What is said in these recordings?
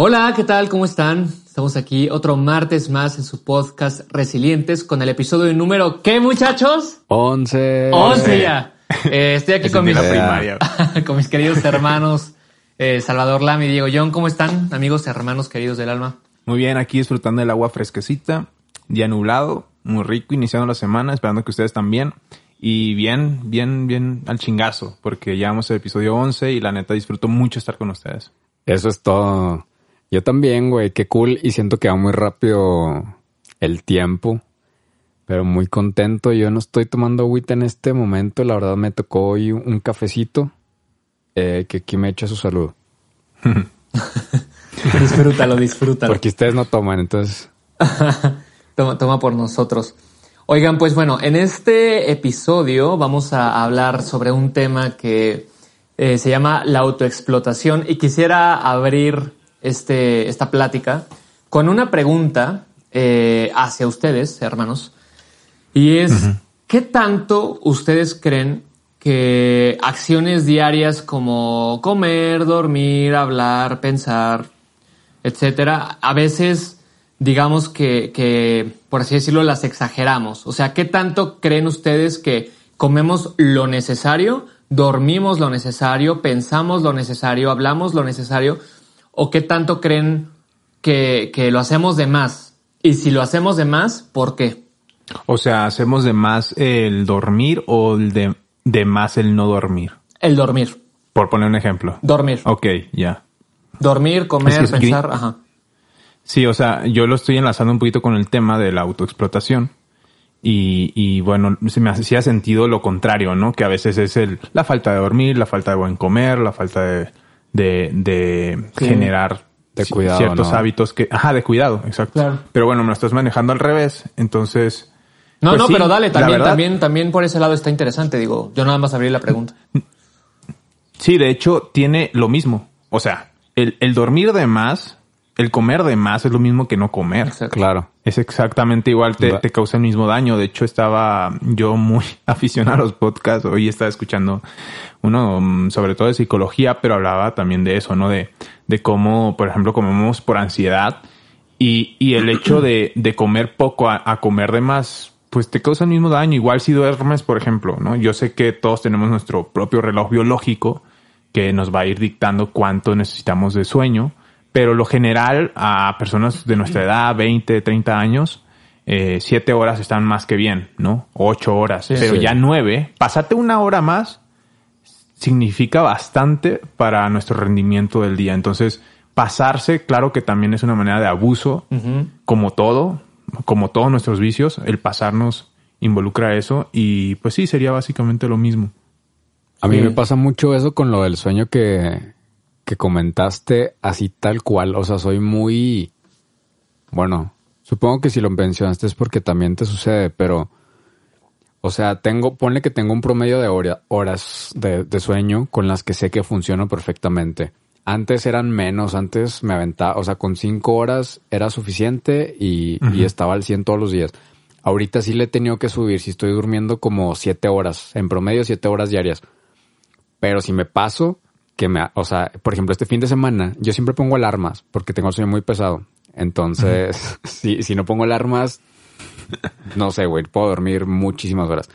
Hola, ¿qué tal? ¿Cómo están? Estamos aquí otro martes más en su podcast Resilientes con el episodio número ¿qué muchachos? 11. 11 ya. Eh, estoy aquí con mis, con mis queridos hermanos eh, Salvador Lam y Diego John. ¿Cómo están, amigos, hermanos queridos del alma? Muy bien, aquí disfrutando del agua fresquecita, día nublado, muy rico, iniciando la semana, esperando que ustedes también. Y bien, bien, bien al chingazo, porque ya vamos al episodio 11 y la neta disfruto mucho estar con ustedes. Eso es todo. Yo también, güey, qué cool. Y siento que va muy rápido el tiempo. Pero muy contento. Yo no estoy tomando agüita en este momento. La verdad me tocó hoy un cafecito eh, que aquí me echa su salud. disfrútalo, disfrútalo. Porque ustedes no toman, entonces. toma, toma por nosotros. Oigan, pues bueno, en este episodio vamos a hablar sobre un tema que eh, se llama la autoexplotación y quisiera abrir este, esta plática con una pregunta eh, hacia ustedes, hermanos, y es, ¿qué tanto ustedes creen que acciones diarias como comer, dormir, hablar, pensar, etcétera, a veces digamos que, que, por así decirlo, las exageramos? O sea, ¿qué tanto creen ustedes que comemos lo necesario, dormimos lo necesario, pensamos lo necesario, hablamos lo necesario? ¿O qué tanto creen que, que lo hacemos de más? Y si lo hacemos de más, ¿por qué? O sea, ¿hacemos de más el dormir o el de, de más el no dormir? El dormir. Por poner un ejemplo. Dormir. Ok, ya. Dormir, comer, Es que es pensar, ajá. Sí, o sea, yo lo estoy enlazando un poquito con el tema de la autoexplotación. Y, y bueno, se me hacía sentido lo contrario, ¿no? Que a veces es el, la falta de dormir, la falta de buen comer, la falta de, de, de Sí. generar De ci- cuidado, ciertos ¿no? hábitos que, ajá, de cuidado, exacto. Claro. Pero bueno, me lo estás manejando al revés, entonces. No, pues no, sí, pero dale, también, verdad- también, también por ese lado está interesante, digo, yo nada más abrí la pregunta. Sí, de hecho, tiene lo mismo. O sea, el, el dormir de más, el comer de más es lo mismo que no comer. Exacto. Claro. Es exactamente igual, te, causa el mismo daño. De hecho, estaba yo muy aficionado a los podcasts. Hoy estaba escuchando uno mm, sobre todo de psicología, pero hablaba también de eso, ¿no? De, de cómo, por ejemplo, comemos por ansiedad y, y el hecho de, de comer poco a, a comer de más, pues te causa el mismo daño. Igual si duermes, por ejemplo, ¿no? Yo sé que todos tenemos nuestro propio reloj biológico que nos va a ir dictando cuánto necesitamos de sueño, pero lo general a personas de nuestra edad, 20, 30 años, eh, siete horas están más que bien, ¿no? Ocho horas, Sí, pero sí. ya nueve, pasarte una hora más significa bastante para nuestro rendimiento del día. Entonces, pasarse, claro que también es una manera de abuso, como todo, como todos nuestros vicios, el pasarnos involucra eso y pues sí, sería básicamente lo mismo. A mí Sí. me pasa mucho eso con lo del sueño que, que comentaste así tal cual. O sea, soy muy... Bueno, supongo que si lo mencionaste es porque también te sucede, pero... O sea, tengo, ponle que tengo un promedio de hora- horas de, de sueño con las que sé que funciono perfectamente. Antes eran menos, antes me aventaba, o sea, con cinco horas era suficiente y, y estaba al 100 todos los días. Ahorita sí le he tenido que subir, si estoy durmiendo como siete horas, en promedio siete horas diarias. Pero si me paso, que me, o sea, por ejemplo, este fin de semana, yo siempre pongo alarmas porque tengo el sueño muy pesado. Entonces, si, si no pongo alarmas, no sé, güey, puedo dormir muchísimas horas.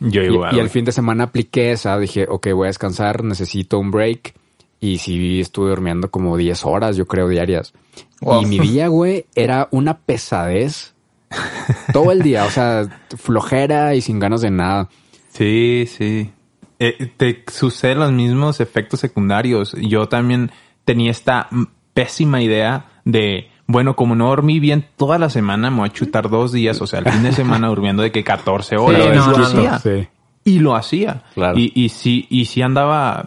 Yo Y, igual. y el fin de semana apliqué esa, dije, ok, voy a descansar, necesito un break. Y sí estuve durmiendo como 10 horas, yo creo, diarias. Wow. Y mi día, güey, era una pesadez todo el día, o sea, flojera y sin ganas de nada. Sí, sí. Eh, te suceden los mismos efectos secundarios. Yo también tenía esta pésima idea de, bueno, como no dormí bien toda la semana, me voy a chutar dos días, o sea, el fin de semana durmiendo de que 14 horas. Sí, no, lo no, hacía. Sí. y lo hacía. Claro. Y, y sí, y sí andaba,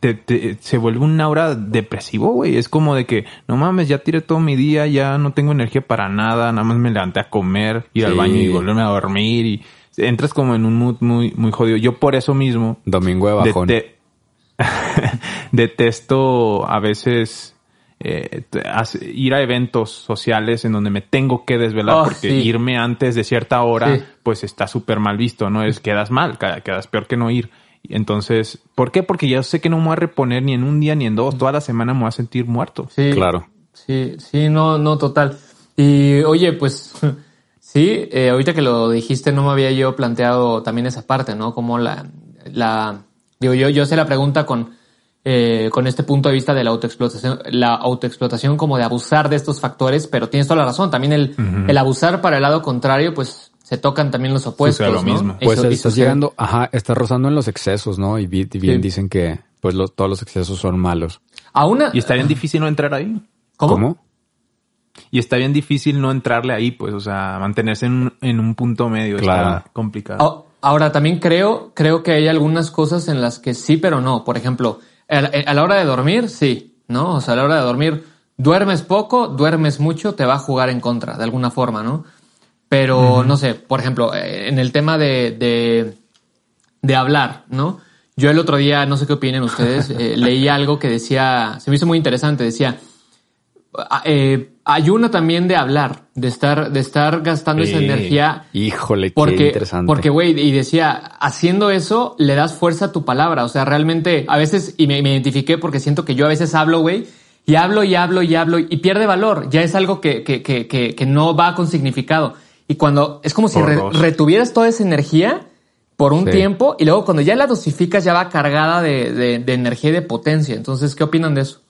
te- te- se vuelve un aura depresivo, güey. Es como de que, no mames, ya tiré todo mi día, ya no tengo energía para nada, nada más me levanté a comer, ir al baño y volverme a dormir y entras como en un mood muy, muy jodido. Yo por eso mismo Domingo de bajón. dete- detesto a veces eh, ir a eventos sociales en donde me tengo que desvelar Oh, porque sí. irme antes de cierta hora Sí. pues está súper mal visto, ¿no? Es quedas mal, quedas peor que no ir. Y Entonces, ¿por qué? Porque ya sé que no me voy a reponer ni en un día ni en dos, toda la semana me voy a sentir muerto. Sí, Claro. Sí, sí, no, no, total. Y oye, pues sí, eh, ahorita que lo dijiste, no me había yo planteado también esa parte, ¿no? Como la, la, digo, yo, yo sé la pregunta con, eh, con este punto de vista de la autoexplotación, la autoexplotación como de abusar de estos factores, pero tienes toda la razón. También el, el abusar para el lado contrario, pues se tocan también los opuestos, Sucede lo ¿no? mismo. Pues Eso- estás sucede. llegando, ajá, estás rozando en los excesos, ¿no? Y, bien Sí. dicen que pues los, todos los excesos son malos. A una, Y está bien difícil no entrar ahí. ¿Cómo? Y está bien difícil no entrarle ahí, pues, o sea, mantenerse en, un- en un punto medio Claro. está complicado. A- Ahora, también creo, creo que hay algunas cosas en las que sí, pero no. Por ejemplo, a la, hora de dormir, sí, ¿no? O sea, a la hora de dormir, duermes poco, duermes mucho, te va a jugar en contra, de alguna forma, ¿no? Pero, no sé, por ejemplo, eh, en el tema de, de, de hablar, ¿no? Yo el otro día, no sé qué opinen ustedes, eh, leí algo que decía, se me hizo muy interesante, decía, ah, eh, ayuna también de hablar, de estar, de estar gastando esa energía Híjole, qué porque, interesante. porque, güey, y decía, haciendo eso, le das fuerza a tu palabra. O sea, realmente, a veces, y me, me identifiqué porque siento que yo a veces hablo, güey, y hablo y hablo y hablo y pierde valor. Ya es algo que, que, que, que, que no va con significado. Y cuando, es como si re- retuvieras toda esa energía por un Sí. tiempo y luego cuando ya la dosificas ya va cargada de, de, de energía y de potencia. Entonces, ¿qué opinan de eso?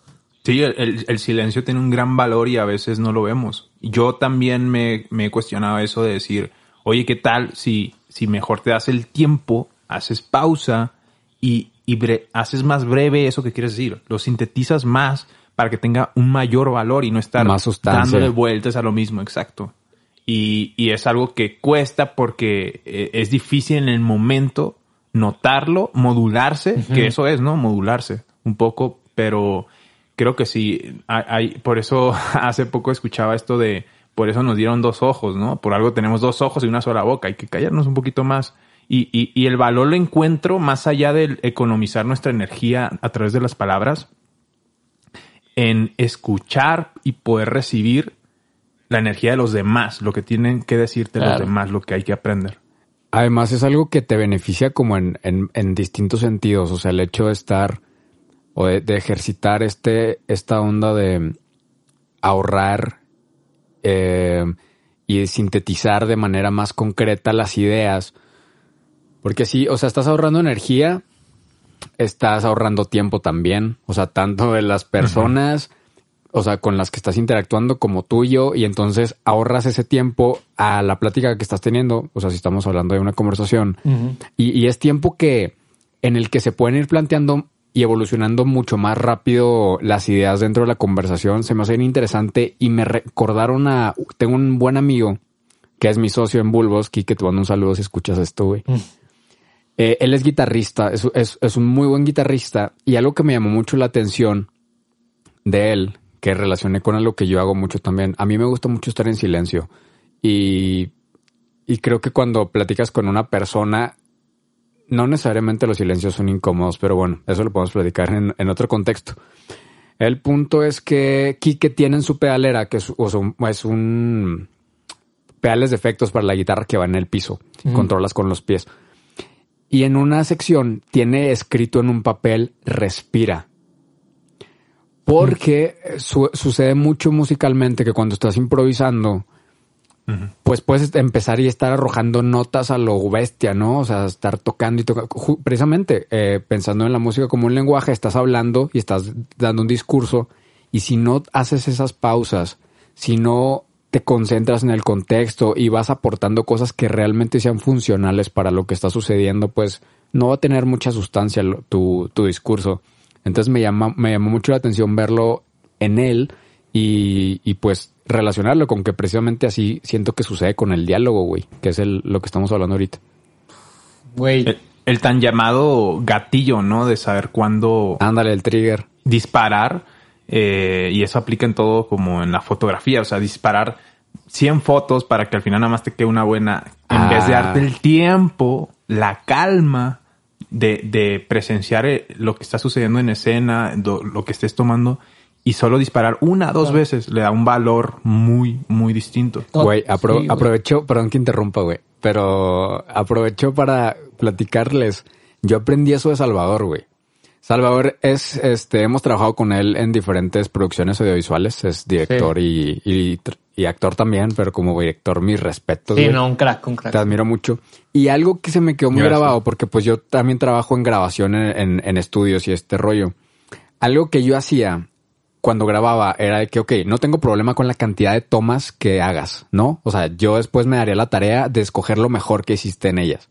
Sí, el, silencio tiene un gran valor y a veces no lo vemos. Yo también me, me he cuestionado eso de decir, oye, ¿qué tal si, si mejor te das el tiempo, haces pausa y, haces más breve eso que quieres decir? Lo sintetizas más para que tenga un mayor valor y no estar Más dándole vueltas a lo mismo, exacto. Y, y es algo que cuesta porque eh, es difícil en el momento notarlo, modularse, que eso es, ¿no? Modularse un poco, pero creo que sí, hay, hay- por eso hace poco escuchaba esto de, por eso nos dieron dos ojos, ¿no? Por algo tenemos dos ojos y una sola boca, hay que callarnos un poquito más. Y, y, y el valor lo encuentro más allá de economizar nuestra energía a través de las palabras, en escuchar y poder recibir la energía de los demás, lo que tienen que decirte los demás, lo que hay que aprender. Además es algo que te beneficia como en, en, en distintos sentidos. O sea, el hecho de estar o de, de ejercitar este, esta onda de ahorrar eh, y de sintetizar de manera más concreta las ideas. Porque sí, o sea, estás ahorrando energía, estás ahorrando tiempo también. O sea, tanto de las personas, o sea, con las que estás interactuando como tuyo, y entonces ahorras ese tiempo a la plática que estás teniendo. O sea, si estamos hablando de una conversación. y, y es tiempo que en el que se pueden ir planteando y evolucionando mucho más rápido las ideas dentro de la conversación. Se me hace bien interesante y me recordaron a... Tengo un buen amigo que es mi socio en Bulbos, que te mando un saludo si escuchas esto, güey. Eh, él es guitarrista, es, es- es un muy buen guitarrista y algo que me llamó mucho la atención de él, que relacioné con algo que yo hago mucho también. A mí me gusta mucho estar en silencio y, y creo que cuando platicas con una persona, no necesariamente los silencios son incómodos, pero bueno, eso lo podemos platicar en, en otro contexto. El punto es que Kike tiene en su pedalera, que es, o sea, es un pedales de efectos para la guitarra que va en el piso, controlas con los pies. Y en una sección tiene escrito en un papel respira. Porque su- sucede mucho musicalmente que cuando estás improvisando, pues puedes empezar y estar arrojando notas a lo bestia, ¿no? O sea, estar tocando y tocando. Precisamente, eh, pensando en la música como un lenguaje, estás hablando y estás dando un discurso. Y si no haces esas pausas, si no te concentras en el contexto y vas aportando cosas que realmente sean funcionales para lo que está sucediendo, pues no va a tener mucha sustancia tu, tu discurso. Entonces me llama, me llamó mucho la atención verlo en él y, y pues relacionarlo con que precisamente así siento que sucede con el diálogo, güey, que es el, lo que estamos hablando ahorita. Güey, el tan llamado gatillo, ¿no? De saber cuándo Ándale, el trigger. disparar. eh, y eso aplica en todo como en la fotografía. O sea, disparar 100 fotos para que al final nada más te quede una buena. En Ah. vez de darte el tiempo, la calma de, de presenciar eh, lo que está sucediendo en escena, lo que estés tomando. Y solo disparar una, dos veces le da un valor muy, muy distinto. Güey, apro- sí, aprovecho, perdón que interrumpa, güey, pero aprovecho para platicarles. Yo aprendí eso de Salvador, güey. Salvador es, este, hemos trabajado con él en diferentes producciones audiovisuales, es director y, y, actor también, pero como director, mis respetos. Sí, no, un crack, un crack. Te admiro mucho. Y algo que se me quedó muy Gracias. grabado, porque pues yo también trabajo en grabación en, en- en estudios y este rollo. Algo que yo hacía cuando grababa era de que, ok, no tengo problema con la cantidad de tomas que hagas, ¿no? O sea, yo después me daría la tarea de escoger lo mejor que hiciste en ellas.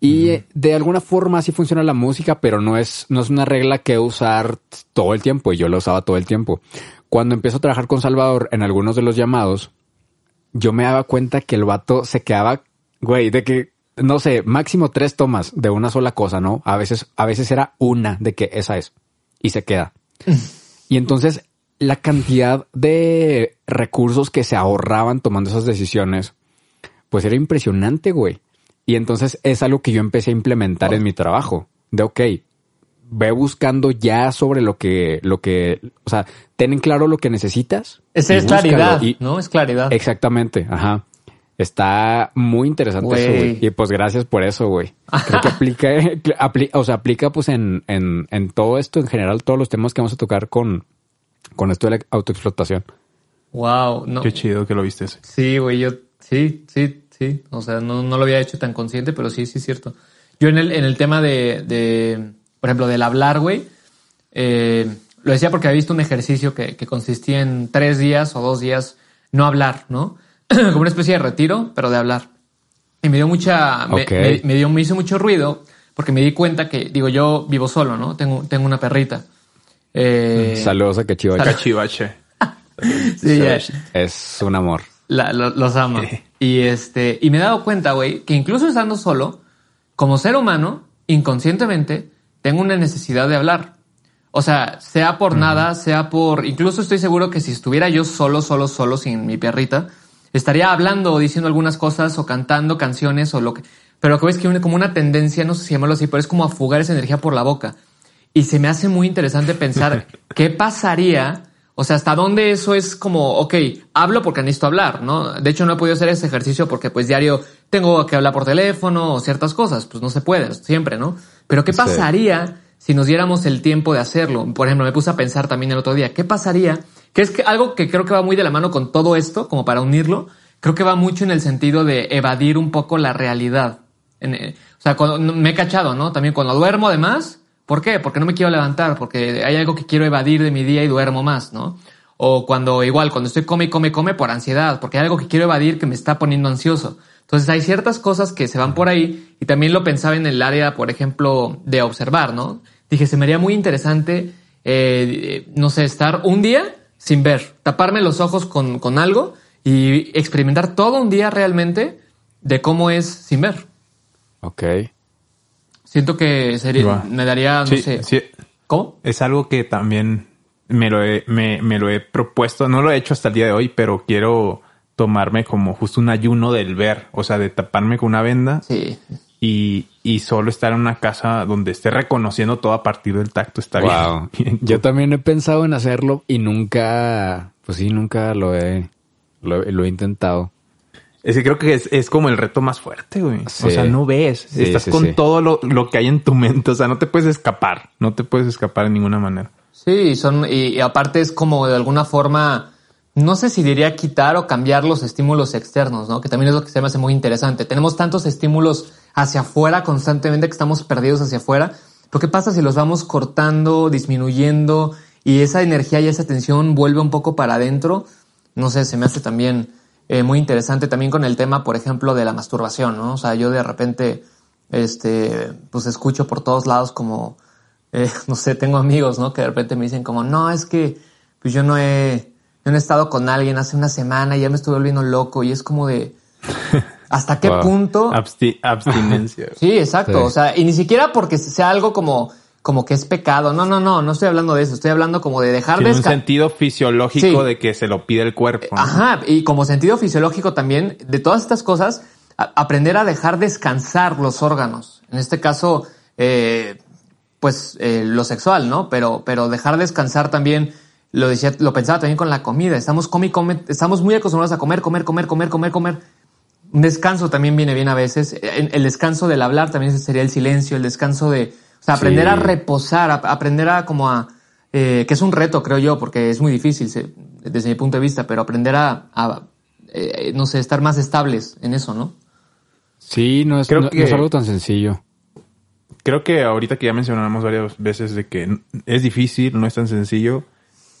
Y eh, de alguna forma así funciona la música, pero no es, no es una regla que usar todo el tiempo y yo lo usaba todo el tiempo. Cuando empiezo a trabajar con Salvador en algunos de los llamados, yo me daba cuenta que el vato se quedaba, güey, de que, no sé, máximo tres tomas de una sola cosa, ¿no? A veces, a veces era una de que esa es y se queda. y entonces la cantidad de recursos que se ahorraban tomando esas decisiones, pues era impresionante, güey. Y entonces es algo que yo empecé a implementar en mi trabajo. De, ok, ve buscando ya sobre lo que, lo que, o sea, ten en claro lo que necesitas. Esa es claridad, Y- ¿no? Es claridad. Exactamente, ajá. Está muy interesante eso, Güey. Y pues gracias por eso, güey. Creo que aplica, apli- o sea, aplica pues en, en, en todo esto, en general, todos los temas que vamos a tocar con, con esto de la autoexplotación. Wow, no. Qué chido que lo viste ese. Sí, güey, yo, sí, sí, sí. O sea, no, no lo había hecho tan consciente, pero sí, sí es cierto. Yo en el, en el tema de, de, por ejemplo, del hablar, güey, eh, lo decía porque había visto un ejercicio que, que consistía en tres días o dos días no hablar, ¿no? Como una especie de retiro, pero de hablar. Y me dio mucha, me- Ok. me, me dio, me hizo mucho ruido porque me di cuenta que, digo, yo vivo solo, ¿no? Tengo, tengo una perrita. Eh, Saludos a Cachivache. Cachivache. sí, ya. Es un amor. La- lo- los. Sí. Y este, y me he dado cuenta, güey, que incluso estando solo, como ser humano, inconscientemente, tengo una necesidad de hablar. O sea, sea por nada, sea por. Incluso estoy seguro que si estuviera yo solo, solo, solo, sin mi perrita, estaría hablando o diciendo algunas cosas o cantando canciones o lo que. Pero que ves que como una tendencia, no sé si llamarlo así, pero es como a fugar esa energía por la boca. Y se me hace muy interesante pensar qué pasaría, o sea, hasta dónde eso es como, ok, hablo porque necesito hablar, ¿no? De hecho, no he podido hacer ese ejercicio porque pues diario tengo que hablar por teléfono o ciertas cosas, pues no se puede, siempre, ¿no? Pero qué Sí. pasaría si nos diéramos el tiempo de hacerlo. Por ejemplo, me puse a pensar también el otro día, ¿qué pasaría? Que es que algo que creo que va muy de la mano con todo esto, como para unirlo, creo que va mucho en el sentido de evadir un poco la realidad. Eh, o sea, cuando, me he cachado, ¿no? También cuando duermo además, ¿por qué? Porque no me quiero levantar, porque hay algo que quiero evadir de mi día y duermo más, ¿no? O cuando igual, cuando estoy come y come, come por ansiedad, porque hay algo que quiero evadir que me está poniendo ansioso. Entonces hay ciertas cosas que se van por ahí y también lo pensaba en el área, por ejemplo, de observar, ¿no? Dije, se me haría muy interesante, eh, no sé, estar un día sin ver, taparme los ojos con, con algo y experimentar todo un día realmente de cómo es sin ver. Ok. Siento que sería, me daría, no Sí, sé, sí. ¿cómo? Es algo que también me lo, he, me, me lo he propuesto. No lo he hecho hasta el día de hoy, pero quiero tomarme como justo un ayuno del ver. O sea, de taparme con una venda Sí. y, y solo estar en una casa donde esté reconociendo todo a partir del tacto. Está Wow. bien. Yo también he pensado en hacerlo y nunca, pues sí, nunca lo he, lo, lo he intentado. Es que creo que es, es como el reto más fuerte, güey. Sí. O sea, no ves. Sí, Estás sí, con sí. todo lo, lo que hay en tu mente. O sea, no te puedes escapar. No te puedes escapar de ninguna manera. Sí, son, y, y aparte es como de alguna forma, no sé si diría quitar o cambiar los estímulos externos, ¿no? Que también es lo que se me hace muy interesante. Tenemos tantos estímulos hacia afuera constantemente que estamos perdidos hacia afuera. Pero ¿qué pasa si los vamos cortando, disminuyendo y esa energía y esa tensión vuelve un poco para adentro? No sé, se me hace también eh, muy interesante también con el tema, por ejemplo, de la masturbación, ¿no? O sea, yo de repente, este, pues escucho por todos lados como, eh, no sé, tengo amigos, ¿no? Que de repente me dicen como, no, es que pues yo no he, yo no he estado con alguien hace una semana y ya me estoy volviendo loco y es como de, ¿Hasta qué Wow. punto? Absti- abstinencia. Sí, exacto. Sí. O sea, y ni siquiera porque sea algo como, como que es pecado. No, no, no, no estoy hablando de eso. Estoy hablando como de dejar Tiene un sentido fisiológico Sí. de que se lo pide el cuerpo. ¿no? Ajá, y como sentido fisiológico también, de todas estas cosas, a- aprender a dejar descansar los órganos. En este caso, eh, pues eh, lo sexual, ¿no? Pero, pero dejar descansar también, lo decía, lo pensaba también con la comida. Estamos come y come, estamos muy acostumbrados a comer, comer, comer, comer, comer, comer. Un descanso también viene bien a veces. El, descanso del hablar también sería el silencio, el descanso de, o sea, aprender Sí. a reposar, a- aprender a como a, eh, que es un reto, creo yo, porque es muy difícil se- desde mi punto de vista, pero aprender a, a, eh, no sé, estar más estables en eso, ¿no? Sí, no es, Creo no- no que- es algo tan sencillo. Creo que ahorita que ya mencionamos varias veces de que es difícil, no es tan sencillo,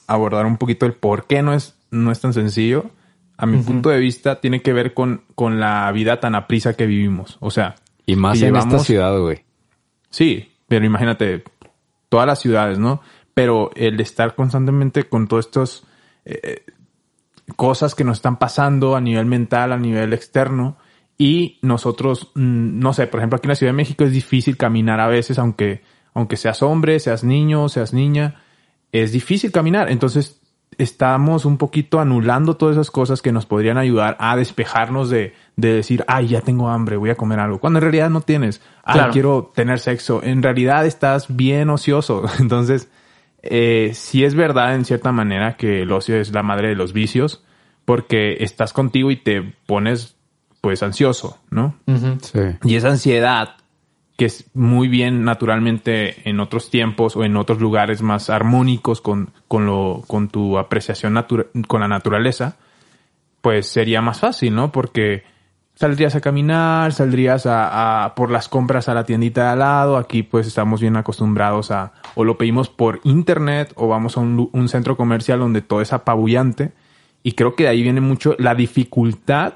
abordar un poquito el por qué no es, no es tan sencillo, a mi punto de vista, tiene que ver con, con la vida tan aprisa que vivimos. O sea, Y más en esta ciudad, güey. Sí, pero imagínate todas las ciudades, ¿no? Pero el estar constantemente con todas estas eh, cosas que nos están pasando a nivel mental, a nivel externo, y nosotros, mm, no sé, por ejemplo, aquí en la Ciudad de México es difícil caminar a veces, aunque, aunque seas hombre, seas niño, seas niña, es difícil caminar. Entonces, estamos un poquito anulando todas esas cosas que nos podrían ayudar a despejarnos de, de decir, ay, ya tengo hambre, voy a comer algo. Cuando en realidad no tienes, ay, Claro. quiero tener sexo. En realidad estás bien ocioso. Entonces, eh, sí es verdad en cierta manera que el ocio es la madre de los vicios, porque estás contigo y te pones, pues, ansioso, ¿no? Sí. Y esa ansiedad, que es muy bien naturalmente en otros tiempos o en otros lugares más armónicos con, con, lo, con tu apreciación con la naturaleza, pues sería más fácil, ¿no? Porque saldrías a caminar, saldrías a, a por las compras a la tiendita de al lado. Aquí pues estamos bien acostumbrados a o lo pedimos por internet o vamos a un, un centro comercial donde todo es apabullante. Y creo que de ahí viene mucho la dificultad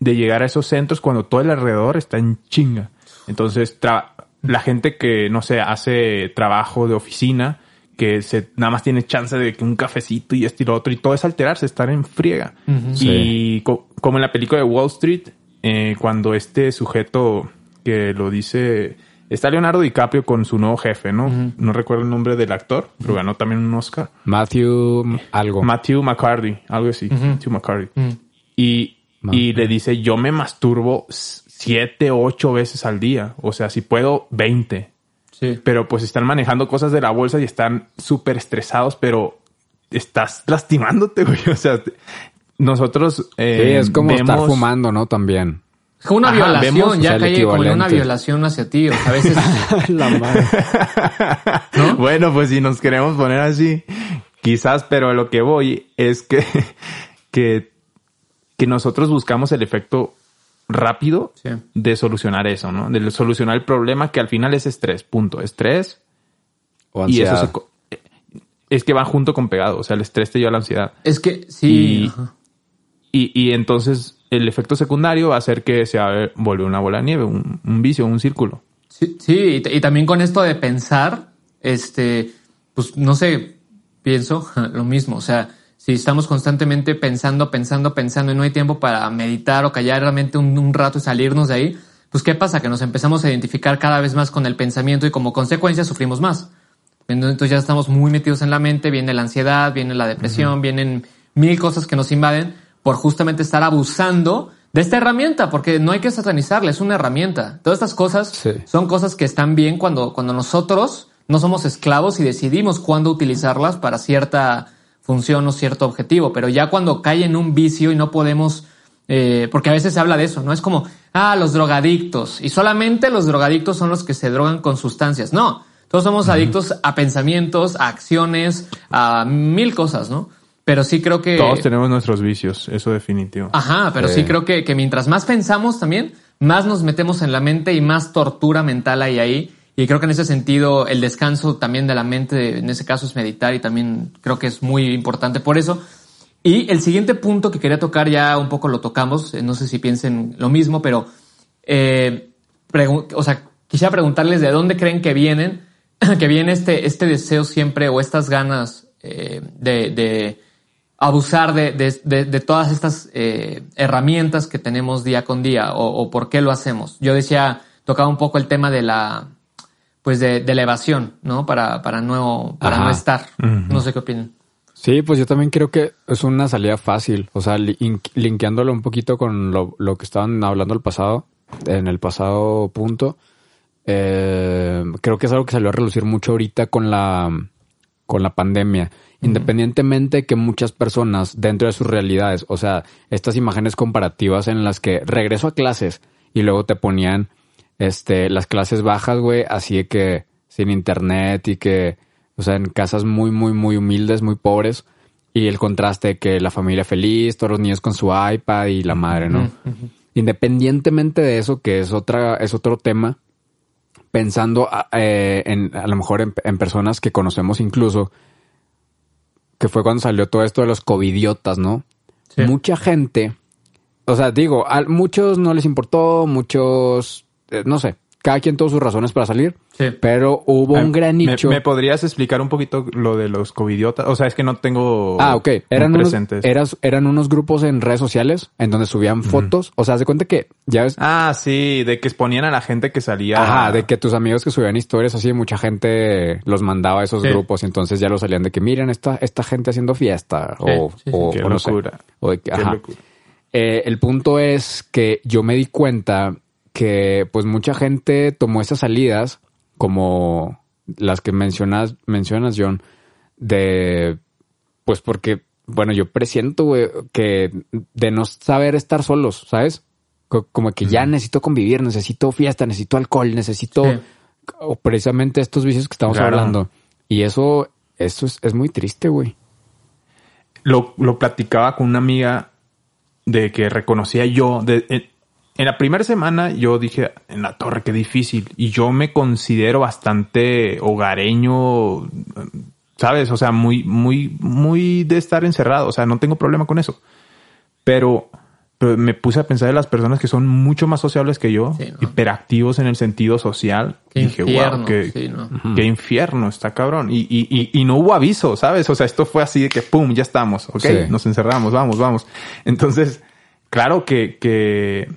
de llegar a esos centros cuando todo el alrededor está en chinga. Entonces, tra- la gente que, no sé, hace trabajo de oficina, que se nada más tiene chance de que un cafecito y esto y lo otro, y todo es alterarse, estar en friega. Y co- como en la película de Wall Street, eh, cuando este sujeto que lo dice, está Leonardo DiCaprio con su nuevo jefe, ¿no? No recuerdo el nombre del actor, pero ganó también un Oscar. Matthew algo. Matthew McCarthy, algo así. Matthew McCarthy. Y, y le dice, yo me masturbo siete, ocho veces al día. O sea, si puedo, 20. Sí. Pero pues están manejando cosas de la bolsa y están súper estresados, pero estás lastimándote, güey. O sea, te- nosotros Sí, eh, es como estar vemos- fumando, ¿no? También. Una Ajá, violación, vemos, o ya sea, cae como una violación hacia ti. O sea, a veces, La madre. Bueno, pues si nos queremos poner así, quizás, pero a lo que voy es que, que, que nosotros buscamos el efecto rápido Sí. de solucionar eso, ¿no? De solucionar el problema que al final es estrés, punto. Estrés O y eso ansiedad. se co- es que va junto con pegado. O sea, el estrés te lleva a la ansiedad. es que sí. Y-. Y, y entonces el efecto secundario va a hacer que se va- vuelve una bola de nieve, un, un vicio, un círculo. Sí, sí, y también con esto de pensar, este, pues no sé, pienso lo mismo. O sea, si estamos constantemente pensando, pensando, pensando y no hay tiempo para meditar o callar realmente un, un rato y salirnos de ahí, pues ¿qué pasa? Que nos empezamos a identificar cada vez más con el pensamiento y como consecuencia sufrimos más. Entonces ya estamos muy metidos en la mente, viene la ansiedad, viene la depresión, vienen mil cosas que nos invaden por justamente estar abusando de esta herramienta, porque no hay que satanizarla, es una herramienta. Todas estas cosas Sí. son cosas que están bien cuando, cuando nosotros no somos esclavos y decidimos cuándo utilizarlas para cierta función o cierto objetivo, pero ya cuando cae en un vicio y no podemos, eh, porque a veces se habla de eso, ¿no? Es como, ah, los drogadictos, y solamente los drogadictos son los que se drogan con sustancias. No, todos somos adictos a pensamientos, a acciones, a mil cosas, ¿no? Pero sí creo que... Todos tenemos nuestros vicios, eso definitivo. Ajá, pero sí, Sí. creo que, que mientras más pensamos también, más nos metemos en la mente y más tortura mental hay ahí. Y creo que en ese sentido el descanso también de la mente, en ese caso es meditar y también creo que es muy importante por eso. Y el siguiente punto que quería tocar ya un poco lo tocamos, eh, no sé si piensen lo mismo, pero eh, o sea, quisiera preguntarles de dónde creen que vienen, que viene este, este deseo siempre o estas ganas eh, de, abusar de, de, todas estas herramientas que tenemos día con día o, por qué lo hacemos. Yo decía, tocaba un poco el tema de la, pues de, de la evasión, ¿no? Para, para no, para no estar. Uh -huh. No sé qué opinan. Sí, pues yo también creo que es una salida fácil. O sea, link, linkeándolo un poquito con lo, lo, que estaban hablando el pasado, en el pasado punto. Eh, creo que es algo que salió a relucir mucho ahorita con la, con la pandemia. Independientemente que muchas personas dentro de sus realidades, o sea, estas imágenes comparativas en las que regreso a clases y luego te ponían este las clases bajas, güey, así de que sin internet y que o sea, en casas muy, muy, muy humildes, muy pobres. Y el contraste de que la familia feliz, todos los niños con su iPad y la madre, ¿no? Uh -huh. Independientemente de eso, que es otra, es otro tema, pensando eh, en, a lo mejor en, en, personas que conocemos incluso, que fue cuando salió todo esto de los covidiotas, ¿no? Sí. Mucha gente, o sea, digo, a muchos no les importó, muchos, no sé, cada quien tuvo sus razones para salir. Sí. Pero hubo un gran nicho. ¿Me, ¿Me, podrías explicar un poquito lo de los covidiotas? O sea, es que no tengo. Ah, ok. Eran unos, eras, eran unos grupos en redes sociales en donde subían fotos. O sea, haz de cuenta que ya ves. Ah, sí, de que exponían a la gente que salía. Ajá, de que tus amigos que subían historias así, mucha gente los mandaba a esos sí. grupos y entonces ya lo salían de que miren esta, esta gente haciendo fiesta. Sí, o, o, Qué o no locura. Sé. O de que, ajá. Eh, el punto es que yo me di cuenta que pues mucha gente tomó esas salidas como las que mencionas, mencionas John, de pues porque, bueno, yo presiento wey, que de no saber estar solos, ¿sabes? Como que ya necesito convivir, necesito fiesta, necesito alcohol, necesito sí. o precisamente estos vicios que estamos claro. hablando. Y eso, eso es, es muy triste, güey. Lo, lo platicaba con una amiga de que reconocía yo, de, en la primera semana yo dije, en la torre, qué difícil. Y yo me considero bastante hogareño, ¿sabes? O sea, muy, muy, muy de estar encerrado. O sea, no tengo problema con eso. Pero, pero me puse a pensar de las personas que son mucho más sociables que yo, sí, ¿no? hiperactivos en el sentido social. Qué dije, infierno, wow, qué, sí, ¿no? qué infierno, está cabrón. Y, y, y, y, no hubo aviso, ¿sabes? O sea, esto fue así de que, pum, ya estamos, ok, sí. nos encerramos, vamos, vamos. Entonces, claro que, que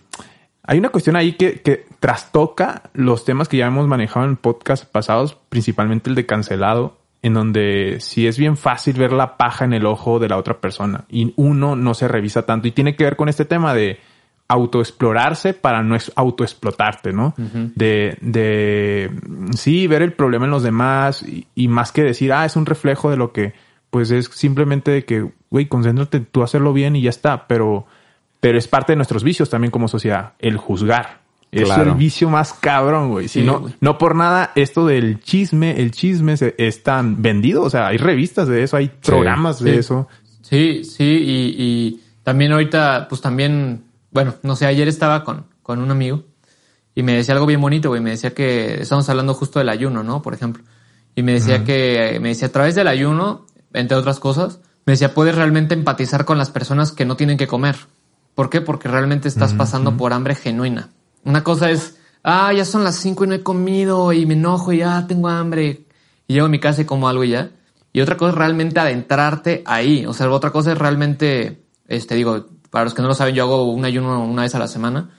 hay una cuestión ahí que, que, trastoca los temas que ya hemos manejado en podcast pasados, principalmente el de cancelado, en donde sí es bien fácil ver la paja en el ojo de la otra persona y uno no se revisa tanto y tiene que ver con este tema de autoexplorarse para no autoexplotarte, ¿no? Uh -huh. De, de, sí, ver el problema en los demás y, y, más que decir, ah, es un reflejo de lo que, pues es simplemente de que, güey, concéntrate tú a hacerlo bien y ya está, pero pero es parte de nuestros vicios también como sociedad, el juzgar. Es claro. el vicio más cabrón, güey. Si sí, no, güey. no por nada, esto del chisme, el chisme es tan vendido. O sea, hay revistas de eso, hay programas sí, de sí. eso. Sí, sí, y, y, también ahorita, pues también, bueno, no sé, ayer estaba con, con un amigo y me decía algo bien bonito, güey. Me decía que estamos hablando justo del ayuno, ¿no? Por ejemplo. Y me decía uh -huh. que, me decía, a través del ayuno, entre otras cosas, me decía, puedes realmente empatizar con las personas que no tienen que comer. ¿Por qué? Porque realmente estás pasando por hambre genuina. Una cosa es, ah, ya son las cinco y no he comido y me enojo y ya tengo hambre. Y llego a mi casa y como algo y ya. Y otra cosa es realmente adentrarte ahí. O sea, otra cosa es realmente, este, digo, para los que no lo saben, yo hago un ayuno una vez a la semana.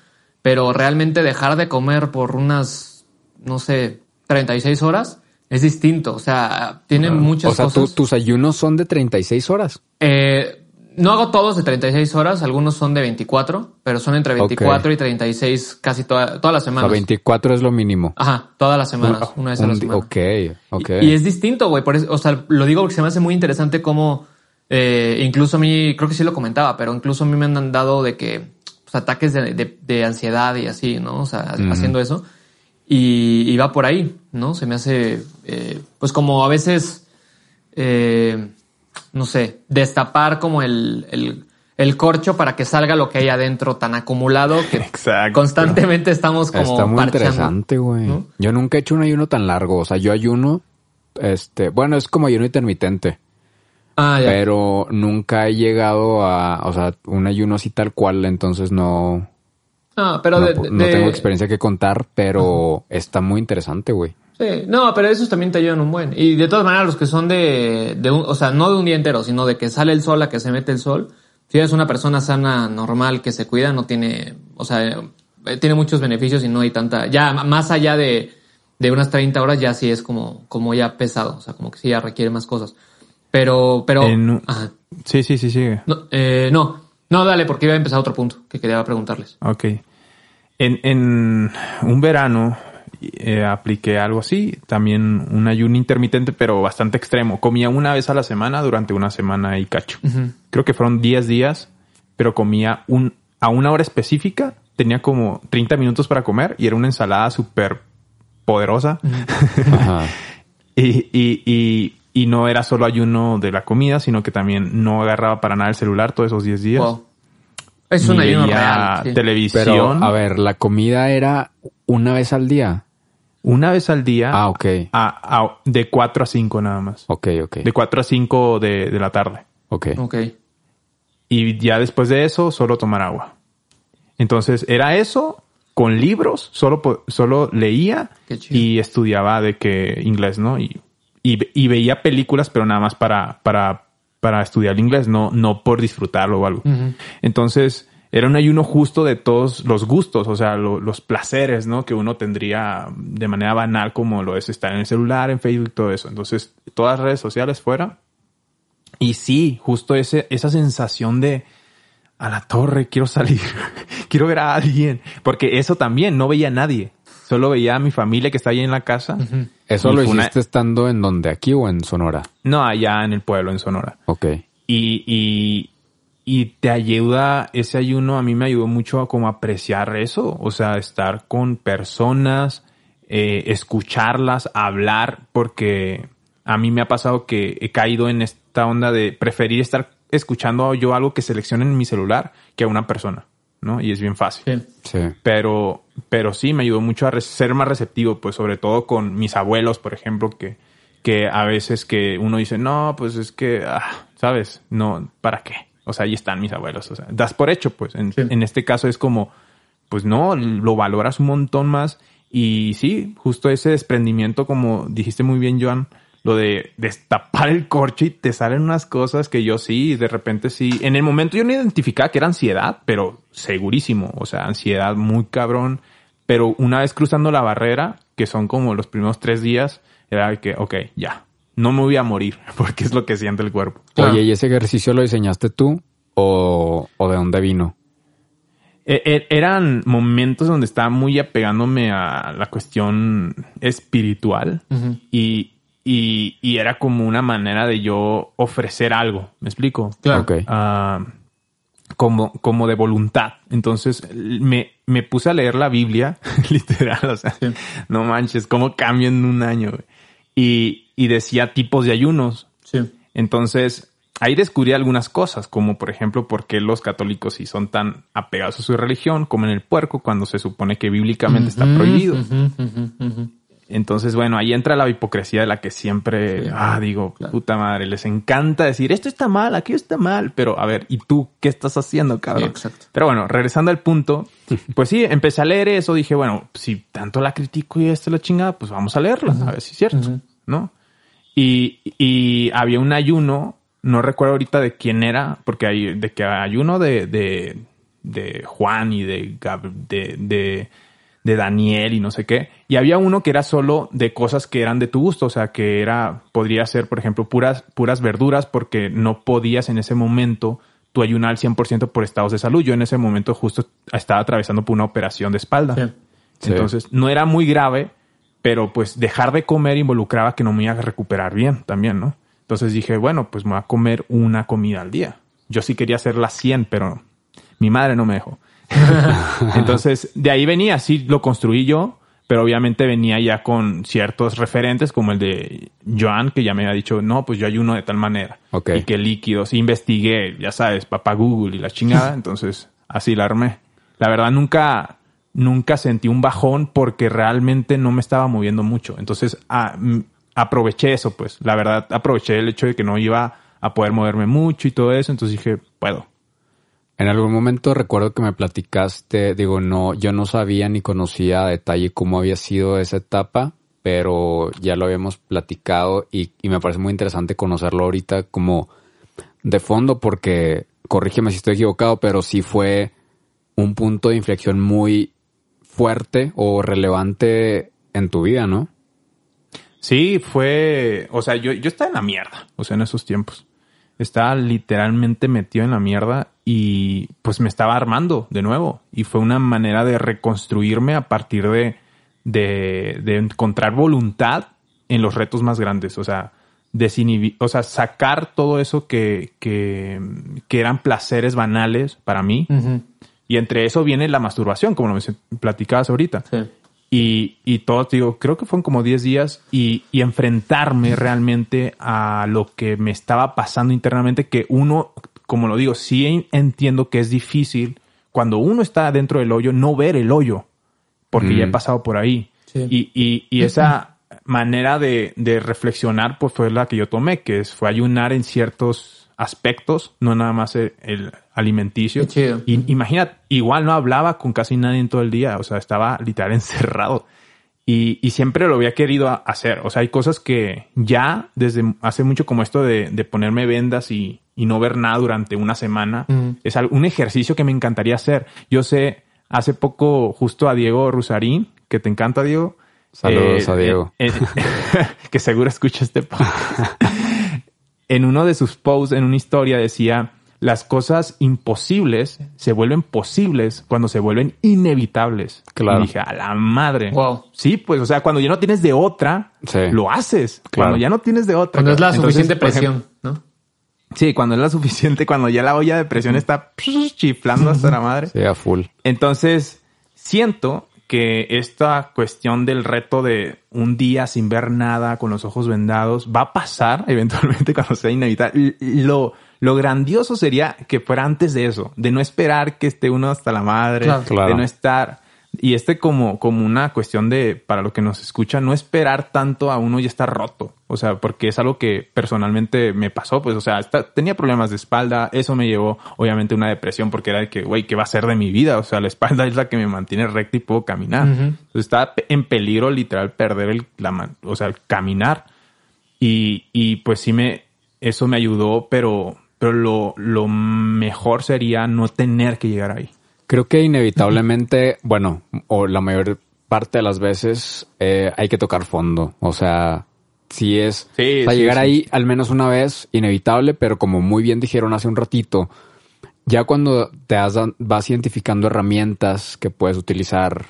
Pero realmente dejar de comer por unas, no sé, 36 horas es distinto. O sea, tiene uh, muchas o sea, cosas. tus ayunos son de 36 horas. Eh, no hago todos de 36 horas, algunos son de 24, pero son entre 24 okay. y 36 casi toda, todas las semanas. O sea, 24 es lo mínimo. Ajá, todas las semanas, una vez a la semana. Ok, ok. Y, y es distinto, güey, por eso, o sea, lo digo porque se me hace muy interesante cómo, eh, incluso a mí, creo que sí lo comentaba, pero incluso a mí me han dado de que, pues, ataques de, de, de ansiedad y así, ¿no? O sea, mm. haciendo eso. Y, y, va por ahí, ¿no? Se me hace, eh, pues como a veces, eh, no sé, destapar como el, el, el, corcho para que salga lo que hay adentro tan acumulado que Exacto. constantemente estamos como Está muy parchando, interesante, güey. ¿no? Yo nunca he hecho un ayuno tan largo. O sea, yo ayuno, este, bueno, es como ayuno intermitente. Ah, ya. Pero nunca he llegado a, o sea, un ayuno así tal cual, entonces no... Ah, pero no, de, de, no tengo experiencia que contar, pero uh -huh. está muy interesante, güey. Sí, no, pero esos también te ayudan un buen. Y de todas maneras, los que son de, de un, o sea, no de un día entero, sino de que sale el sol a que se mete el sol. Si eres una persona sana, normal, que se cuida, no tiene, o sea, eh, tiene muchos beneficios y no hay tanta, ya más allá de, de unas 30 horas ya sí es como, como ya pesado, o sea, como que sí ya requiere más cosas. Pero, pero, En- ajá. Sí, sí, sí, sigue. No, eh, no, no, dale, porque iba a empezar otro punto que quería preguntarles. Ok. En, en un verano eh, apliqué algo así, también un ayuno intermitente, pero bastante extremo. Comía una vez a la semana durante una semana y cacho. Creo que fueron 10 días, pero comía un, a una hora específica. Tenía como 30 minutos para comer y era una ensalada súper poderosa. Ajá. Y, y, y, y no era solo ayuno de la comida, sino que también no agarraba para nada el celular todos esos 10 días. Wow. Es un ayuno real. sí. televisión. Pero, a ver, la comida era una vez al día. Una vez al día. Ah, ok. a- a- de 4 a 5 nada más. Ok, ok. De 4 a 5 de, de la tarde. Ok. Ok. Y ya después de eso, solo tomar agua. Entonces, era eso con libros, solo, solo leía y estudiaba de que inglés, ¿no? Y, y, y veía películas, pero nada más para, para, para estudiar el inglés, no, no por disfrutarlo o algo. Entonces, era un ayuno justo de todos los gustos, o sea, lo- los placeres, ¿no? Que uno tendría de manera banal, como lo es estar en el celular, en Facebook, todo eso. Entonces, todas las redes sociales fuera. Y sí, justo ese, esa sensación de a la torre, quiero salir, quiero ver a alguien. Porque eso también, no veía a nadie. Solo veía a mi familia que está ahí en la casa. ¿Eso Y lo una- hiciste estando en donde? ¿Aquí o en Sonora? No, allá en el pueblo, en Sonora. Ok. Y, y, y te ayuda, ese ayuno a mí me ayudó mucho a como apreciar eso, o sea, estar con personas, eh, escucharlas, hablar, porque a mí me ha pasado que he caído en esta onda de preferir estar escuchando yo algo que seleccione en mi celular que a una persona, ¿no? Y es bien fácil. Sí. Sí. Pero, pero sí me ayudó mucho a ser más receptivo, pues sobre todo con mis abuelos, por ejemplo, que, que a veces que uno dice, no, pues es que, ah, ¿sabes? No, ¿para qué? O sea, ahí están mis abuelos. O sea, das por hecho, pues. En, Sí. en este caso es como, pues no, lo valoras un montón más. Y sí, justo ese desprendimiento, como dijiste muy bien, Joan, lo de destapar el corcho y te salen unas cosas que yo sí, de repente sí. En el momento yo no identificaba que era ansiedad, pero segurísimo. O sea, ansiedad muy cabrón. Pero una vez cruzando la barrera, que son como los primeros tres días, era que, ok, ya, no me voy a morir, porque es lo que siente el cuerpo. Claro. Oye, ¿y ese ejercicio lo diseñaste tú o, o de dónde vino? E- e- eran momentos donde estaba muy apegándome a la cuestión espiritual y, y, y era como una manera de yo ofrecer algo, ¿me explico? Claro. Ah, como, como de voluntad. Entonces me, me puse a leer la Biblia, literal, o sea, no manches, cómo cambia en un año. güey. Y, y decía tipos de ayunos. Sí. Entonces, ahí descubrí algunas cosas, como por ejemplo, por qué los católicos si son tan apegados a su religión, comen el puerco cuando se supone que bíblicamente está prohibido. Entonces, bueno, ahí entra la hipocresía de la que siempre, ah, digo, puta madre, les encanta decir, esto está mal, aquello está mal, pero a ver, ¿y tú qué estás haciendo, cabrón? Sí, exacto. Pero bueno, regresando al punto, pues sí, empecé a leer eso, dije, bueno, si tanto la critico y esto es la chingada, pues vamos a leerla, a ver si es cierto, ¿no? Y, y había un ayuno, no recuerdo ahorita de quién era, porque hay, de que hay uno de, de, de Juan y de, de, de, de Daniel y no sé qué. Y había uno que era solo de cosas que eran de tu gusto, o sea, que era, podría ser, por ejemplo, puras, puras verduras, porque no podías en ese momento tú ayunar al 100% por estados de salud. Yo en ese momento justo estaba atravesando por una operación de espalda. Sí. Sí. Entonces, no era muy grave, pero pues dejar de comer involucraba que no me iba a recuperar bien también, ¿no? Entonces dije, bueno, pues me voy a comer una comida al día. Yo sí quería hacer las 100, pero mi madre no me dejó. Entonces, de ahí venía, sí lo construí yo, pero obviamente venía ya con ciertos referentes como el de Joan, que ya me había dicho, no, pues yo ayuno de tal manera. Y que líquidos, investigué, ya sabes, papá Google y la chingada, entonces así la armé. La verdad nunca, nunca sentí un bajón porque realmente no me estaba moviendo mucho. Entonces a- aproveché eso, pues. La verdad aproveché el hecho de que no iba a poder moverme mucho y todo eso, entonces dije, puedo. En algún momento recuerdo que me platicaste, digo, no, yo no sabía ni conocía a detalle cómo había sido esa etapa, pero ya lo habíamos platicado y, me parece muy interesante conocerlo ahorita como de fondo porque, corrígeme si estoy equivocado, pero sí fue un punto de inflexión muy fuerte o relevante en tu vida, ¿no? Sí, fue, o sea, yo, yo estaba en la mierda, o sea, en esos tiempos. Estaba literalmente metido en la mierda y pues me estaba armando de nuevo. Y fue una manera de reconstruirme a partir de, de, de encontrar voluntad en los retos más grandes. O sea, desinhibir, o sea, sacar todo eso que, que, que eran placeres banales para mí. Y entre eso viene la masturbación, como lo platicabas ahorita. Sí. Y, y todo, digo, creo que fueron como 10 días y, y enfrentarme realmente a lo que me estaba pasando internamente, que uno, como lo digo, sí entiendo que es difícil cuando uno está dentro del hoyo, no ver el hoyo, porque ya he pasado por ahí. Sí. Y, y, y esa manera de, de reflexionar, pues fue la que yo tomé, que es, fue ayunar en ciertos aspectos, no nada más el, el alimenticio. Y imagina, igual no hablaba con casi nadie en todo el día, o sea, estaba literal encerrado. Y, y siempre lo había querido hacer. O sea, hay cosas que ya desde hace mucho como esto de, de ponerme vendas y, y no ver nada durante una semana. Ujú. Es un ejercicio que me encantaría hacer. Yo sé, hace poco justo a Diego Rusarín, que te encanta, Diego. Saludos a Diego. eh, eh, que seguro escucha este podcast. en uno de sus posts, en una historia, decía, las cosas imposibles se vuelven posibles cuando se vuelven inevitables. Claro. Y dije, a la madre. Wow. Sí, pues, o sea, cuando ya no tienes de otra, Sí. lo haces. Claro. Cuando ya no tienes de otra. Cuando es la Entonces, suficiente ejemplo, presión, ¿no? sí, cuando es la suficiente, cuando ya la olla de presión está chiflando hasta la madre. Sí, a full. Entonces, siento que esta cuestión del reto de un día sin ver nada, con los ojos vendados, va a pasar eventualmente cuando sea inevitable. Lo, lo grandioso sería que fuera antes de eso, de no esperar que esté uno hasta la madre, Claro. Claro. de no estar... Y este como, como una cuestión de, para lo que nos escucha, no esperar tanto a uno ya estar roto. O sea, porque es algo que personalmente me pasó. Pues, o sea, esta- tenía problemas de espalda. Eso me llevó, obviamente, a una depresión porque era de que, güey, ¿qué va a ser de mi vida? O sea, la espalda es la que me mantiene recta y puedo caminar. Entonces, estaba en peligro literal perder el, la, man- o sea, el caminar. Y, y pues sí me, eso me ayudó, pero, pero lo, lo mejor sería no tener que llegar ahí. Creo que inevitablemente, bueno, o la mayor parte de las veces eh, hay que tocar fondo. O sea, si es Sí, o sea, sí, llegar sí. ahí al menos una vez, inevitable, pero como muy bien dijeron hace un ratito, ya cuando te has vas identificando herramientas que puedes utilizar,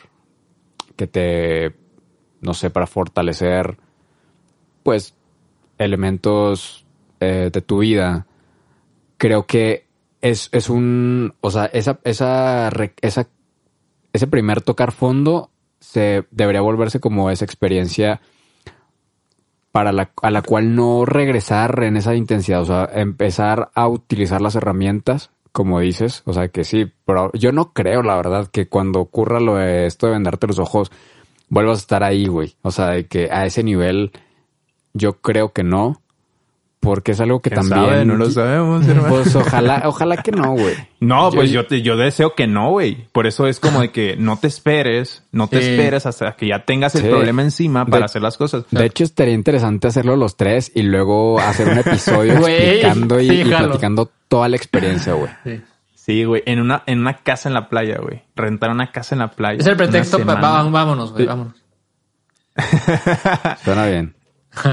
que te, no sé, para fortalecer, pues, elementos eh, de tu vida, creo que es, es un, o sea, esa, esa, esa, ese primer tocar fondo se debería volverse como esa experiencia para la, a la cual no regresar en esa intensidad, o sea, empezar a utilizar las herramientas, como dices, o sea, que sí, pero yo no creo, la verdad, que cuando ocurra lo de esto de vendarte los ojos, vuelvas a estar ahí, güey, o sea, de que a ese nivel, yo creo que no, porque es algo que ¿Quién también... sabe? No lo sabemos, hermano. Pues ojalá, ojalá que no, güey. No, pues yo, te- yo deseo que no, güey. Por eso es como de que no te esperes, no te esperes hasta que ya tengas el Sí. problema encima para De- hacer las cosas. De hecho, estaría interesante hacerlo los tres y luego hacer un episodio explicando y, sí, y jalo. platicando toda la experiencia, güey. Sí. Sí, güey, en una, en una casa en la playa, güey. Rentar una casa en la playa. Es el pretexto para semana. vámonos, güey, Sí. vámonos. Suena bien.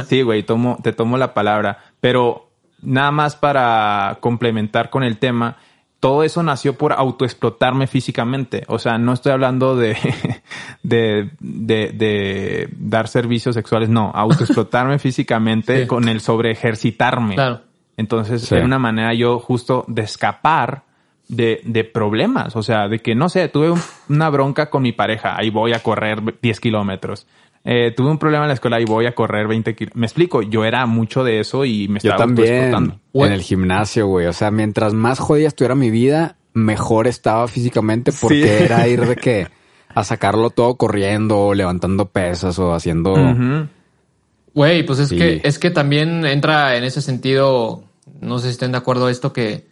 Sí, güey, tomo, te tomo la palabra. Pero nada más para complementar con el tema, todo eso nació por autoexplotarme físicamente. O sea, no estoy hablando de, de, de, de dar servicios sexuales, no, autoexplotarme físicamente Sí. con el sobre ejercitarme. Claro. Entonces, Sí. era una manera yo justo de escapar de, de problemas. O sea, de que, no sé, tuve un- una bronca con mi pareja, ahí voy a correr 10 kilómetros. Eh, tuve un problema en la escuela, ahí voy a correr 20 kilómetros. Me explico, yo era mucho de eso y me Yo estaba también autoexplotando. en el gimnasio, güey. O sea, mientras más jodida estuviera mi vida, mejor estaba físicamente porque Sí. era ir de que a sacarlo todo corriendo o levantando pesas o haciendo... Güey, pues es Sí. que es que también entra en ese sentido, no sé si estén de acuerdo esto que,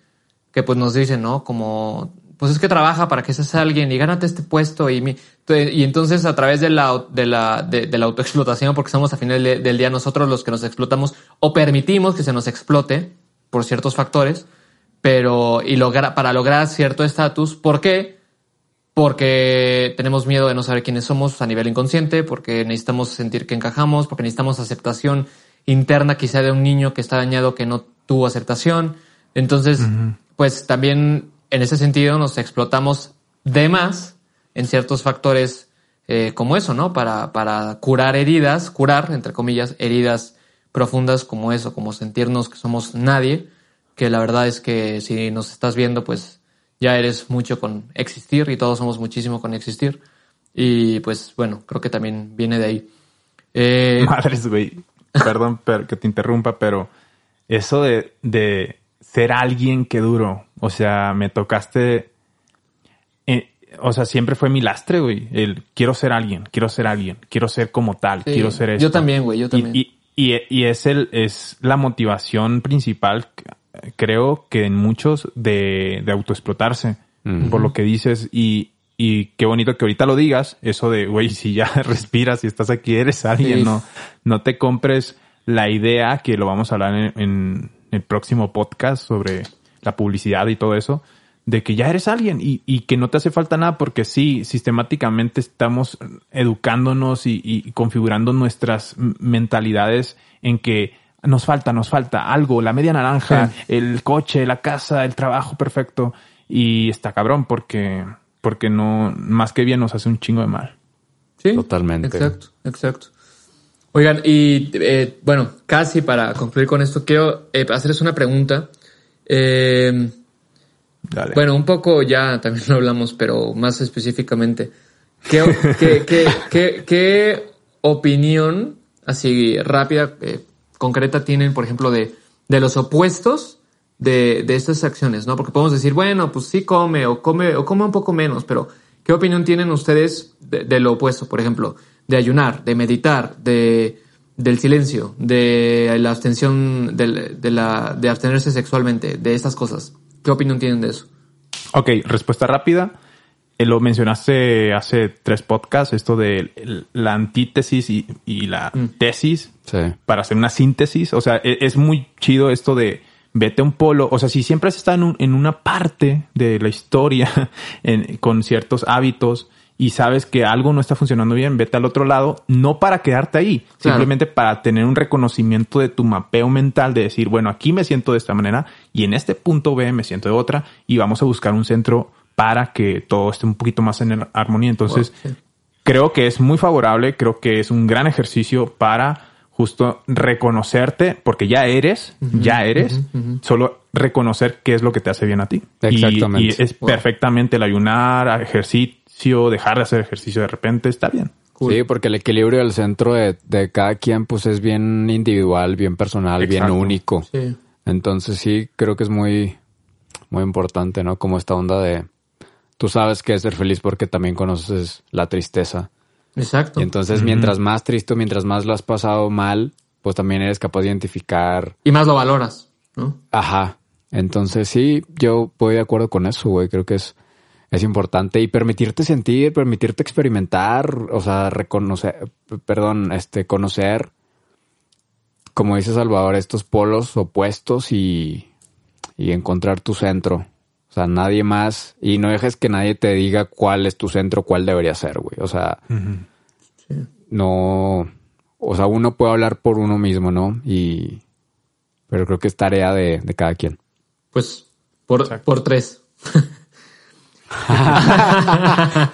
que pues nos dicen, ¿no? Como pues es que trabaja para que seas alguien y gánate este puesto y, mi, y entonces a través de la, de la, de, la autoexplotación, porque somos a final del día nosotros los que nos explotamos o permitimos que se nos explote por ciertos factores, pero y logra, para lograr cierto estatus, ¿por qué? Porque tenemos miedo de no saber quiénes somos a nivel inconsciente, porque necesitamos sentir que encajamos, porque necesitamos aceptación interna quizá de un niño que está dañado que no tuvo aceptación. Entonces, pues también en ese sentido nos explotamos de más en ciertos factores eh, como eso, ¿no? Para, para curar heridas, curar, entre comillas, heridas profundas como eso, como sentirnos que somos nadie, que la verdad es que si nos estás viendo, pues ya eres mucho con existir y todos somos muchísimo con existir. Y pues bueno, creo que también viene de ahí. Eh, Madres, güey. Perdón que te interrumpa, pero eso de, de ser alguien que duro. O sea, me tocaste. Eh, o sea, siempre fue mi lastre, güey. El quiero ser alguien, quiero ser alguien, quiero ser como tal, quiero ser eso. Yo también, güey, yo también. Y, y, es el, es la motivación principal, creo que en muchos de, de autoexplotarse, por lo que dices. Y, y qué bonito que ahorita lo digas, eso de, güey, si ya respiras y estás aquí, eres alguien, no, no te compres la idea que lo vamos a hablar en el próximo podcast sobre la publicidad y todo eso, de que ya eres alguien y, y que no te hace falta nada porque sí, sistemáticamente estamos educándonos y, configurando nuestras mentalidades en que nos falta, nos falta algo, la media naranja, el coche, la casa, el trabajo perfecto y está cabrón porque, porque no, más que bien nos hace un chingo de mal. Sí, totalmente. Exacto, exacto. Oigan, y eh, bueno, casi para concluir con esto, quiero eh, hacerles una pregunta. Eh, bueno, un poco ya también lo hablamos, pero más específicamente. ¿Qué, qué, opinión así rápida, concreta tienen, por ejemplo, de, de los opuestos de, de, estas acciones, ¿no? Porque podemos decir, bueno, pues sí come o come o come un poco menos, pero ¿qué opinión tienen ustedes de lo opuesto? Por ejemplo, de ayunar, de meditar, de, del silencio, de la abstención, de, la, de abstenerse sexualmente, de estas cosas. ¿Qué opinión tienen de eso? Ok, respuesta rápida. Eh, lo mencionaste hace tres podcasts, esto de la antítesis y, la mm. tesis para hacer una síntesis. O sea, e, es, muy chido esto de vete a un polo. O sea, si siempre has estado en, en una parte de la historia con ciertos hábitos y sabes que algo no está funcionando bien, vete al otro lado, no para quedarte ahí, simplemente para tener un reconocimiento de tu mapeo mental, de decir, bueno, aquí me siento de esta manera y en este punto B me siento de otra y vamos a buscar un centro para que todo esté un poquito más en armonía. Entonces, creo que es muy favorable, creo que es un gran ejercicio para justo reconocerte, porque ya eres, ya eres, solo reconocer qué es lo que te hace bien a ti. Exactamente. Y, es perfectamente el ayunar, ejercicio dejar de hacer ejercicio de repente, está bien. Sí, porque el equilibrio del centro de, cada quien pues es bien individual, bien personal, bien único. Entonces sí, creo que es muy, muy importante, ¿no? Como esta onda de, tú sabes que es ser feliz porque también conoces la tristeza. Exacto. Y entonces mientras más triste, mientras más lo has pasado mal, pues también eres capaz de identificar. Y más lo valoras, ¿no? Ajá. Entonces sí, yo voy de acuerdo con eso, güey. Creo que es es importante y permitirte sentir, permitirte experimentar, o sea, reconocer, perdón, este, conocer, como dice Salvador, estos polos opuestos y, y encontrar tu centro. O sea, nadie más, y no dejes que nadie te diga cuál es tu centro, cuál debería ser, güey. O sea, no, o sea, uno puede hablar por uno mismo, ¿no? Y, pero creo que es tarea de, de cada quien. Pues, por, por tres.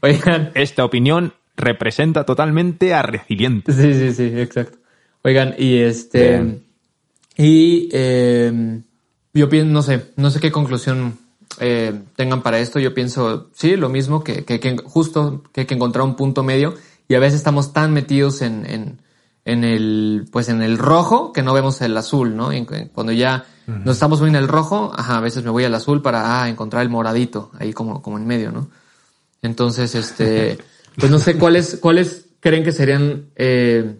Oigan. Esta opinión representa totalmente a Resiliente. Sí, sí, sí, exacto. Oigan, y este. Y eh, yo pienso, no sé, no sé qué conclusión eh, tengan para esto. Yo pienso, sí, lo mismo, que, que, justo que hay que encontrar un punto medio. Y a veces estamos tan metidos en, en, en el, pues en el rojo que no vemos el azul, ¿no? cuando ya nos estamos muy en el rojo, ajá, a veces me voy al azul para ah, encontrar el moradito, ahí como, como en medio, ¿no? Entonces, este, pues no sé cuáles, cuáles creen que serían, eh,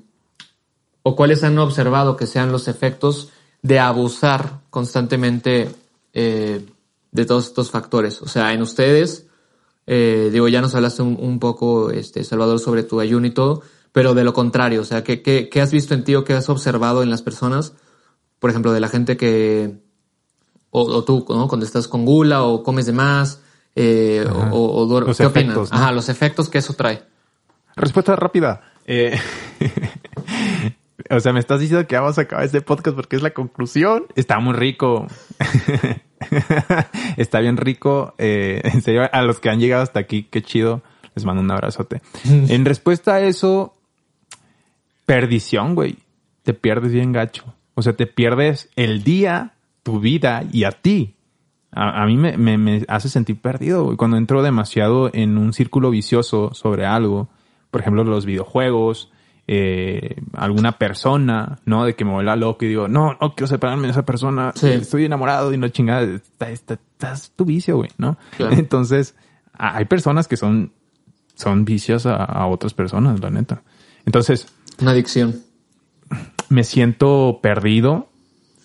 o cuáles han observado que sean los efectos de abusar constantemente eh, de todos estos factores. O sea, en ustedes, eh, digo, ya nos hablaste un, un, poco, este, Salvador, sobre tu ayuno y todo, pero de lo contrario, o sea, ¿qué, qué, qué has visto en ti o qué has observado en las personas? Por ejemplo, de la gente que, o, o tú, ¿no? Cuando estás con gula o comes de más, eh, o, o los ¿qué efectos, opinas? ¿no? Ajá, los efectos que eso trae. Respuesta rápida. Eh, o sea, me estás diciendo que vamos a acabar este podcast porque es la conclusión. Está muy rico. Está bien rico. Eh, en serio, a los que han llegado hasta aquí, qué chido. Les mando un abrazote. en respuesta a eso, perdición, güey. Te pierdes bien gacho. O sea, te pierdes el día, tu vida y a ti. A, a mí me, me, me, hace sentir perdido, güey. Cuando entro demasiado en un círculo vicioso sobre algo, por ejemplo, los videojuegos, eh, alguna persona, ¿no? De que me vuelva loco y digo, no, no quiero separarme de esa persona, Sí. estoy enamorado y no chingada, está, está, estás tu vicio, güey, ¿no? Claro. Entonces, hay personas que son, son vicios a, a otras personas, la neta. Entonces, Una adicción. me siento perdido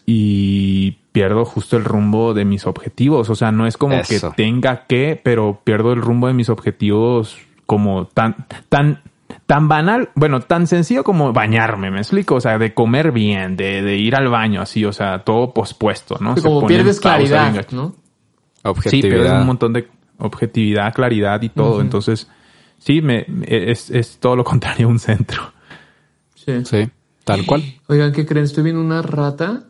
y pierdo justo el rumbo de mis objetivos. O sea, no es como Eso. que tenga que, pero pierdo el rumbo de mis objetivos como tan, tan, tan banal, bueno, tan sencillo como bañarme, me explico. O sea, de comer bien, de, de ir al baño así, o sea, todo pospuesto, ¿no? Se Como pierdes claridad. ¿no? Sí, pierdes Objetividad. un montón de objetividad, claridad y todo. Entonces, sí, me, es, es todo lo contrario a un centro. Sí. Sí, tal cual. Oigan, ¿qué creen? Estoy viendo una rata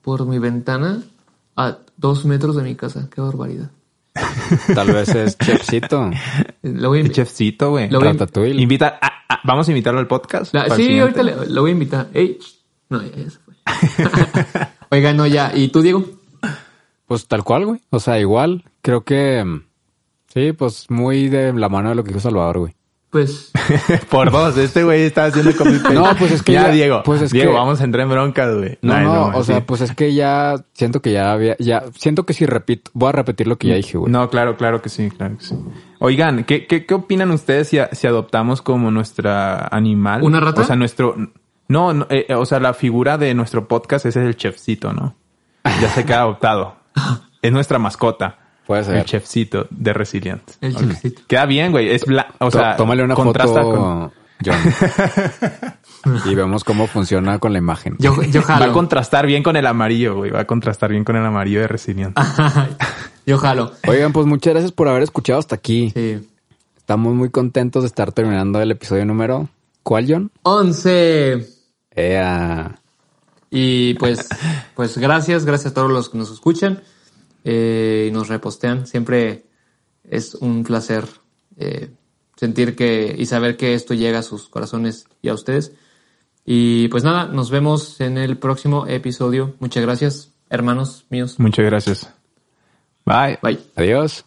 por mi ventana a dos metros de mi casa. Qué barbaridad. Tal vez es Chefcito. Lo voy a chefcito, güey. Lo voy a- Ratatouille. Invita, a- a- vamos a invitarlo al podcast. La- el sí, ahorita le- lo voy a invitar. Ey, no, ya, ya se fue. Oigan, no, ya. ¿Y tú, Diego? Pues tal cual, güey. O sea, igual. Creo que... mm, Sí, pues muy de la mano de lo que dijo Salvador, güey. Pues, Por dos, este güey está haciendo copy paste. No, pues es que ya, ya- Diego, pues es Diego, que- vamos a entrar en broncas, güey. No, no, o sí. sea, pues es que ya siento que ya había, ya siento que si repito, voy a repetir lo que ya dije, güey. No, claro, claro que sí, claro que sí. Oigan, ¿qué, qué, qué opinan ustedes si, si adoptamos como nuestra animal? ¿Una rata? O sea, nuestro... No, no, eh, o sea, la figura de nuestro podcast ese es el chefcito, ¿no? Ya se queda adoptado. es nuestra mascota. Puede ser. El chefcito de Resilient. el Ok. chefcito. Queda bien, güey. Es bla- o sea, tómale una contrasta foto, con- John. y vemos cómo funciona con la imagen. Yo, yo Va a jalo. contrastar bien con el amarillo, güey. Va a contrastar bien con el amarillo de Resilient. yo jalo. Oigan, pues muchas gracias por haber escuchado hasta aquí. Sí. Estamos muy contentos de estar terminando el episodio número. ¿Cuál, John? 11. Ea. Y pues, pues gracias, gracias a todos los que nos escuchan eh, y nos repostean. Siempre es un placer eh, sentir que y saber que esto llega a sus corazones y a ustedes. Y pues nada, nos vemos en el próximo episodio. Muchas gracias, hermanos míos. Muchas gracias. Bye. Bye. Adiós.